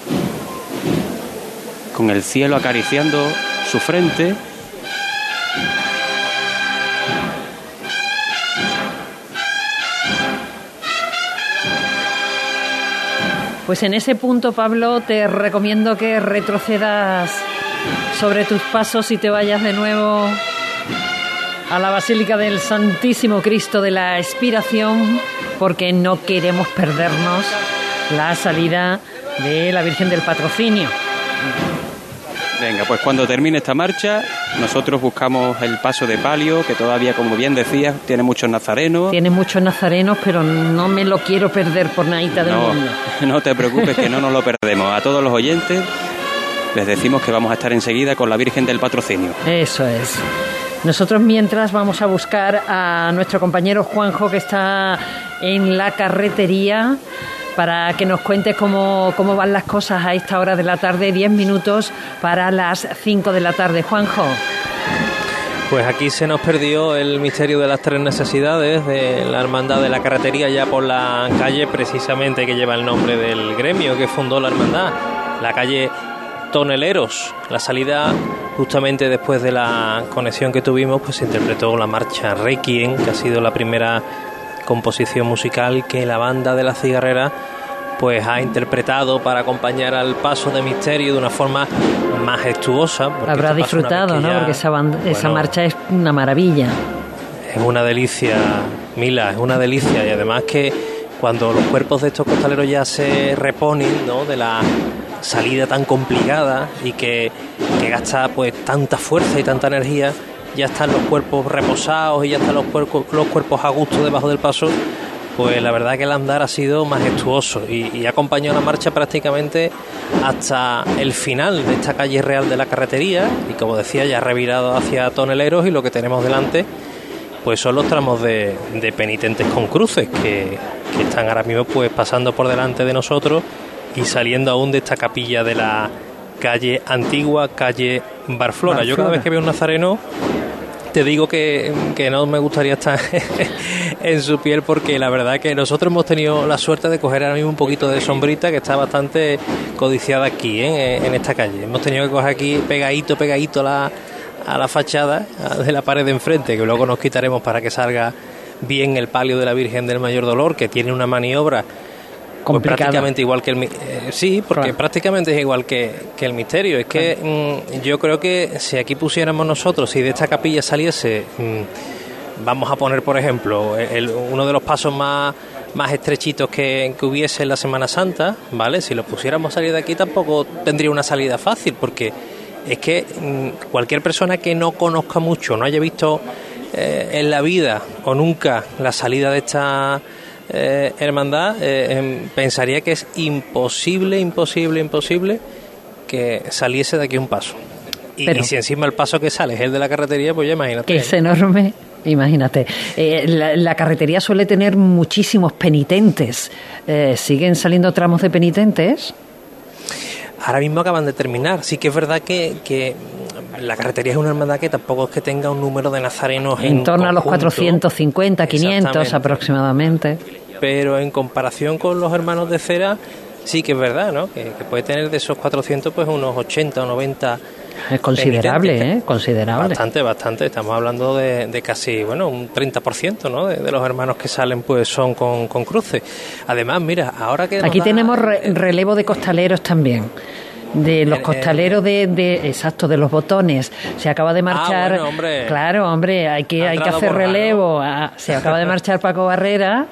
con el cielo acariciando su frente, Pues en ese punto, Pablo, te recomiendo que retrocedas sobre tus pasos y te vayas de nuevo a la Basílica del Santísimo Cristo de la Expiración, porque no queremos perdernos la salida de la Virgen del Patrocinio. Venga, pues cuando termine esta marcha, nosotros buscamos el paso de palio, que todavía, como bien decías, tiene muchos nazarenos. Tiene muchos nazarenos, pero no me lo quiero perder por nadita del mundo. No te preocupes, que no nos lo perdemos. A todos los oyentes les decimos que vamos a estar enseguida con la Virgen del Patrocinio. Eso es. Nosotros mientras vamos a buscar a nuestro compañero Juanjo que está en la carretería para que nos cuente cómo, cómo van las cosas a esta hora de la tarde, 10 minutos para las 5 de la tarde. Juanjo. Pues aquí se nos perdió el misterio de las tres necesidades de la hermandad de la carretería ya por la calle precisamente que lleva el nombre del gremio que fundó la hermandad, la calle Toneleros. La salida justamente después de la conexión que tuvimos pues se interpretó la marcha Requiem, que ha sido la primera composición musical que la banda de la cigarrera pues ha interpretado para acompañar al paso de Misterio de una forma majestuosa. Habrá disfrutado, ¿no? Porque esa, esa marcha es una maravilla. Es una delicia, Mila, es una delicia. Y además que cuando los cuerpos de estos costaleros ya se reponen, ¿no? De la salida tan complicada y que, que gasta pues tanta fuerza y tanta energía, ya están los cuerpos reposados y ya están los cuerpos, los cuerpos a gusto debajo del paso, pues la verdad que el andar ha sido majestuoso y, ha acompañado la marcha prácticamente hasta el final de esta calle real de la carretería y como decía ya ha revirado hacia toneleros y lo que tenemos delante pues son los tramos de, penitentes con cruces que, que, están ahora mismo pues pasando por delante de nosotros y saliendo aún de esta capilla de la calle antigua, calle Barflora. Yo cada vez que veo un nazareno te digo que, no me gustaría estar en su piel porque la verdad que nosotros hemos tenido la suerte de coger ahora mismo un poquito de sombrita que está bastante codiciada aquí, ¿eh? en esta calle. Hemos tenido que coger aquí pegadito, pegadito la, a la fachada de la pared de enfrente, que luego nos quitaremos para que salga bien el palio de la Virgen del Mayor Dolor, que tiene una maniobra pues prácticamente igual que el eh, sí porque prácticamente es igual que, el misterio. Es que mm, yo creo que si aquí pusiéramos nosotros si de esta capilla saliese mm, vamos a poner por ejemplo uno de los pasos más más estrechitos que, que, hubiese en la Semana Santa vale si lo pusiéramos a salir de aquí tampoco tendría una salida fácil porque es que mm, cualquier persona que no conozca mucho no haya visto eh, en la vida o nunca la salida de esta eh, hermandad, eh, em, pensaría que es imposible, imposible, imposible que saliese de aquí un paso. Y, si encima el paso que sale es el de la carretería, pues ya imagínate. Que es enorme. Imagínate, eh, la, carretería suele tener muchísimos penitentes. ¿Siguen saliendo tramos de penitentes? Ahora mismo acaban de terminar. Sí que es verdad que, que la carretería es una hermandad que tampoco es que tenga un número de nazarenos en, torno a los 450, 500 aproximadamente. Pero en comparación con los hermanos de cera, sí que es verdad, ¿no? Que, puede tener de esos 400 pues unos 80 o 90 es considerable, ¿eh? Considerable. Bastante, bastante. Estamos hablando de, casi, bueno, un 30%, ¿no? De, los hermanos que salen, pues son con, con cruces. Además, mira, ahora que... Aquí tenemos relevo de costaleros también de los costaleros de, de, exacto de los botones. Se acaba de ah, marchar claro hombre hay que hay que hacer relevo. Ah, se acaba de marchar Paco Barrera.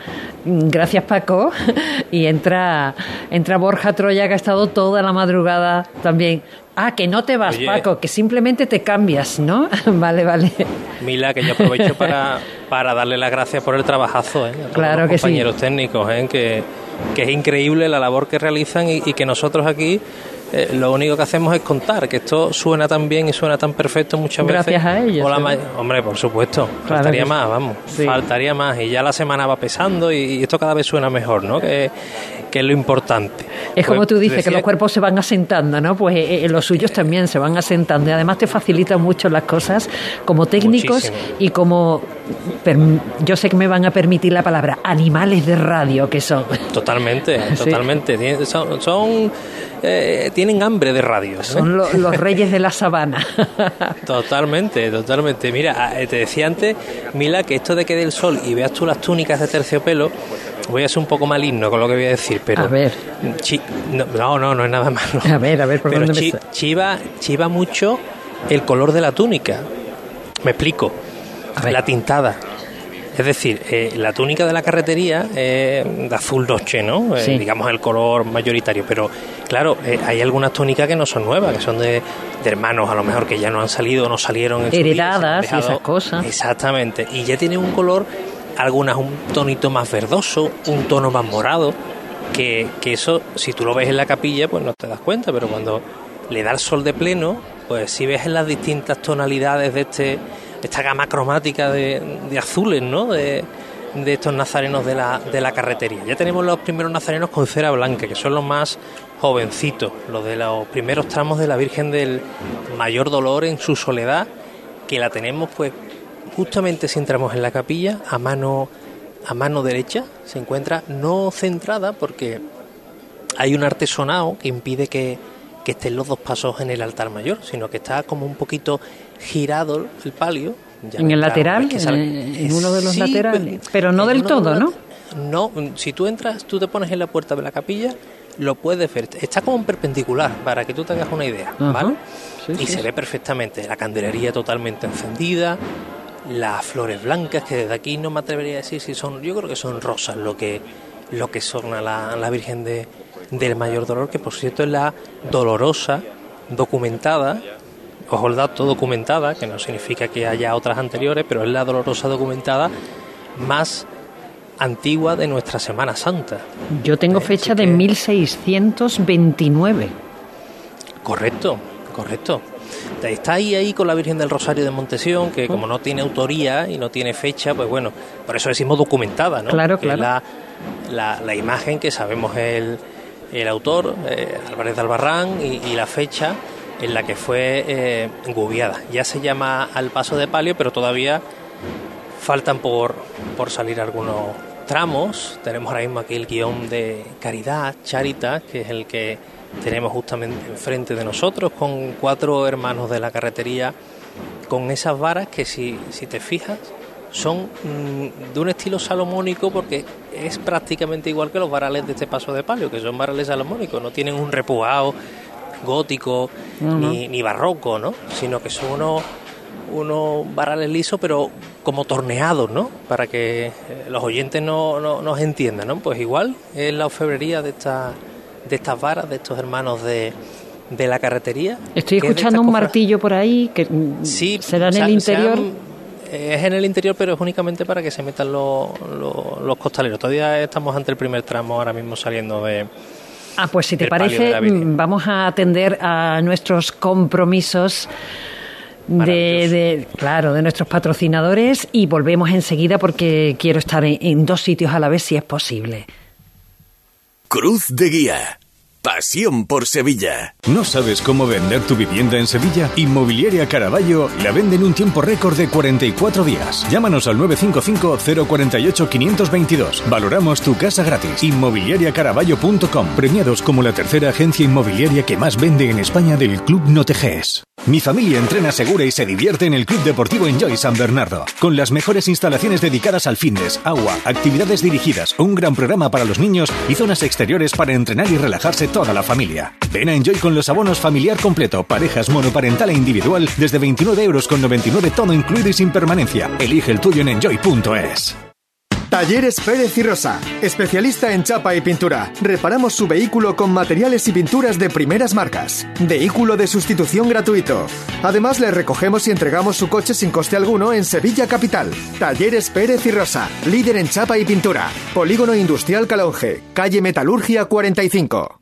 Gracias Paco. Y entra entra Borja Troya que ha estado toda la madrugada también. Ah, que no te vas, Paco, que simplemente te cambias, ¿no? vale, vale. Mila, que yo aprovecho para, para darle las gracias por el trabajazo, ¿eh? claro que compañeros técnicos, ¿eh? Que, que, es increíble la labor que realizan y que nosotros aquí eh, lo único que hacemos es contar, que esto suena tan bien y suena tan perfecto muchas veces. Gracias a ellos. Hombre, por supuesto, faltaría más, vamos, faltaría más. Y ya la semana va pesando y, esto cada vez suena mejor, ¿no? Que, es lo importante. Es como pues tú dices, que los cuerpos se van asentando, ¿no? Pues eh, eh, los suyos también se van asentando y además te facilitan mucho las cosas como técnicos y como, yo sé que me van a permitir la palabra, animales de radio que son. Totalmente, totalmente. Son, son eh, tienen hambre de radio. Son los reyes de la sabana. totalmente, totalmente. Mira, te decía antes, Mila, que esto de que dé el sol y veas tú las túnicas de terciopelo, voy a ser un poco maligno con lo que voy a decir, pero... A ver. no, no, no es nada malo. A ver, a ver, ¿por pero dónde chiva, chiva mucho el color de la túnica. Me explico. La tintada. Es decir, eh, la túnica de la carretería es de azul noche, ¿no? Eh, digamos el color mayoritario. Pero claro, eh, hay algunas túnicas que no son nuevas, que son de, hermanos a lo mejor que ya no han salido o no salieron. En Heredadas y esas cosas. Exactamente. Y ya tiene un color, algunas un tonito más verdoso, un tono más morado. Que, que eso, si tú lo ves en la capilla, pues no te das cuenta, pero cuando le da el sol de pleno, pues si ves en las distintas tonalidades de este esta gama cromática de, azules, ¿no? De, estos nazarenos de la, de la carretería. Ya tenemos los primeros nazarenos con cera blanca, que son los más jovencitos, los de los primeros tramos de la Virgen del Mayor Dolor en su soledad, que la tenemos pues justamente si entramos en la capilla, a mano, a mano derecha, se encuentra no centrada porque hay un artesonado que impide que, que estén los dos pasos en el altar mayor, sino que está como un poquito girado el palio. en el lateral, en, uno de los laterales, pero, no del todo, ¿no? No, si tú entras, tú te pones en la puerta de la capilla, lo puedes ver. Está como en perpendicular, para que tú te hagas una idea, ¿vale? y se ve perfectamente la candelería totalmente encendida, las flores blancas, que desde aquí no me atrevería a decir si son, yo creo que son rosas lo que, lo que son a la, la Virgen de, del Mayor Dolor, que por cierto es la dolorosa documentada ojo el dato documentada, que no significa que haya otras anteriores, pero es la dolorosa documentada más antigua de nuestra Semana Santa. Yo tengo fecha de 1629. Correcto, correcto. Está ahí, ahí con la Virgen del Rosario de Montesión, que como no tiene autoría y no tiene fecha, pues bueno, por eso decimos documentada, ¿no? Claro, claro. la, la, imagen que sabemos el, el autor, eh, Álvarez de Albarrán, y la fecha en la que fue eh. Ya se llama al paso de palio, pero todavía faltan por, por salir algunos tramos. Tenemos ahora mismo aquí el guion de Caridad, Charita, que es el que tenemos justamente enfrente de nosotros, con cuatro hermanos de la carretería, con esas varas que si, si te fijas son mm, de un estilo salomónico porque es prácticamente igual que los varales de este paso de palio, que son varales salomónicos, no tienen un repujado gótico ni, barroco, ¿no? Sino que son unos, unos varales lisos, pero como torneados, ¿no? Para que eh, los oyentes no, nos entiendan, ¿no? Pues igual es la orfebrería de, esta, de estas varas, de estos hermanos de, de la carretería. Estoy escuchando un martillo por ahí que sí, será en el interior. es en el interior, pero es únicamente para que se metan los, los costaleros. Todavía estamos ante el primer tramo, ahora mismo saliendo de, Ah, pues si te parece, mm, vamos a atender a nuestros compromisos. De, claro de nuestros patrocinadores y volvemos enseguida porque quiero estar en dos sitios a la vez si es posible. Cruz de Guía. Pasión por Sevilla. ¿No sabes cómo vender tu vivienda en Sevilla? Inmobiliaria Caraballo la vende en un tiempo récord de 44 días. Llámanos al 955-048-522. Valoramos tu casa gratis. Inmobiliariacaraballo.com. Premiados como la tercera agencia inmobiliaria que más vende en España del Club Noteges. Mi familia entrena segura y se divierte en el Club Deportivo Enjoy San Bernardo, con las mejores instalaciones dedicadas al fitness, agua, actividades dirigidas, un gran programa para los niños y zonas exteriores para entrenar y relajarse toda la familia. Ven a Enjoy con los abonos familiar completo, parejas monoparental e individual desde 29 euros con 99 todo incluido y sin permanencia. Elige el tuyo en enjoy.es. Talleres Pérez y Rosa, especialista en chapa y pintura. Reparamos su vehículo con materiales y pinturas de primeras marcas. Vehículo de sustitución gratuito. Además, le recogemos y entregamos su coche sin coste alguno en Sevilla Capital. Talleres Pérez y Rosa, líder en chapa y pintura. Polígono Industrial Calonge, calle Metalurgia 45.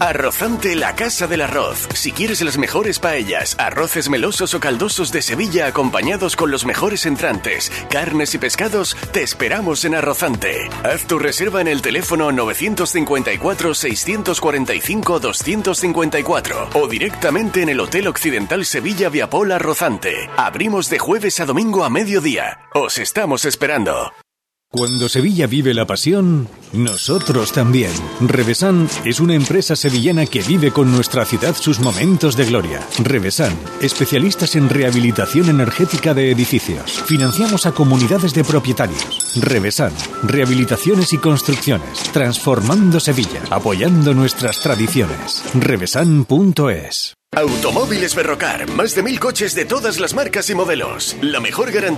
Arrozante la Casa del Arroz. Si quieres las mejores paellas, arroces melosos o caldosos de Sevilla acompañados con los mejores entrantes, carnes y pescados, te esperamos en Arrozante. Haz tu reserva en el teléfono 954-645-254 o directamente en el Hotel Occidental Sevilla Viapol Arrozante. Abrimos de jueves a domingo a mediodía. Os estamos esperando. Cuando Sevilla vive la pasión, nosotros también. Revesan es una empresa sevillana que vive con nuestra ciudad sus momentos de gloria. Revesan, especialistas en rehabilitación energética de edificios. Financiamos a comunidades de propietarios. Revesan, rehabilitaciones y construcciones, transformando Sevilla, apoyando nuestras tradiciones. Revesan.es. Automóviles Berrocar, más de mil coches de todas las marcas y modelos. La mejor garantía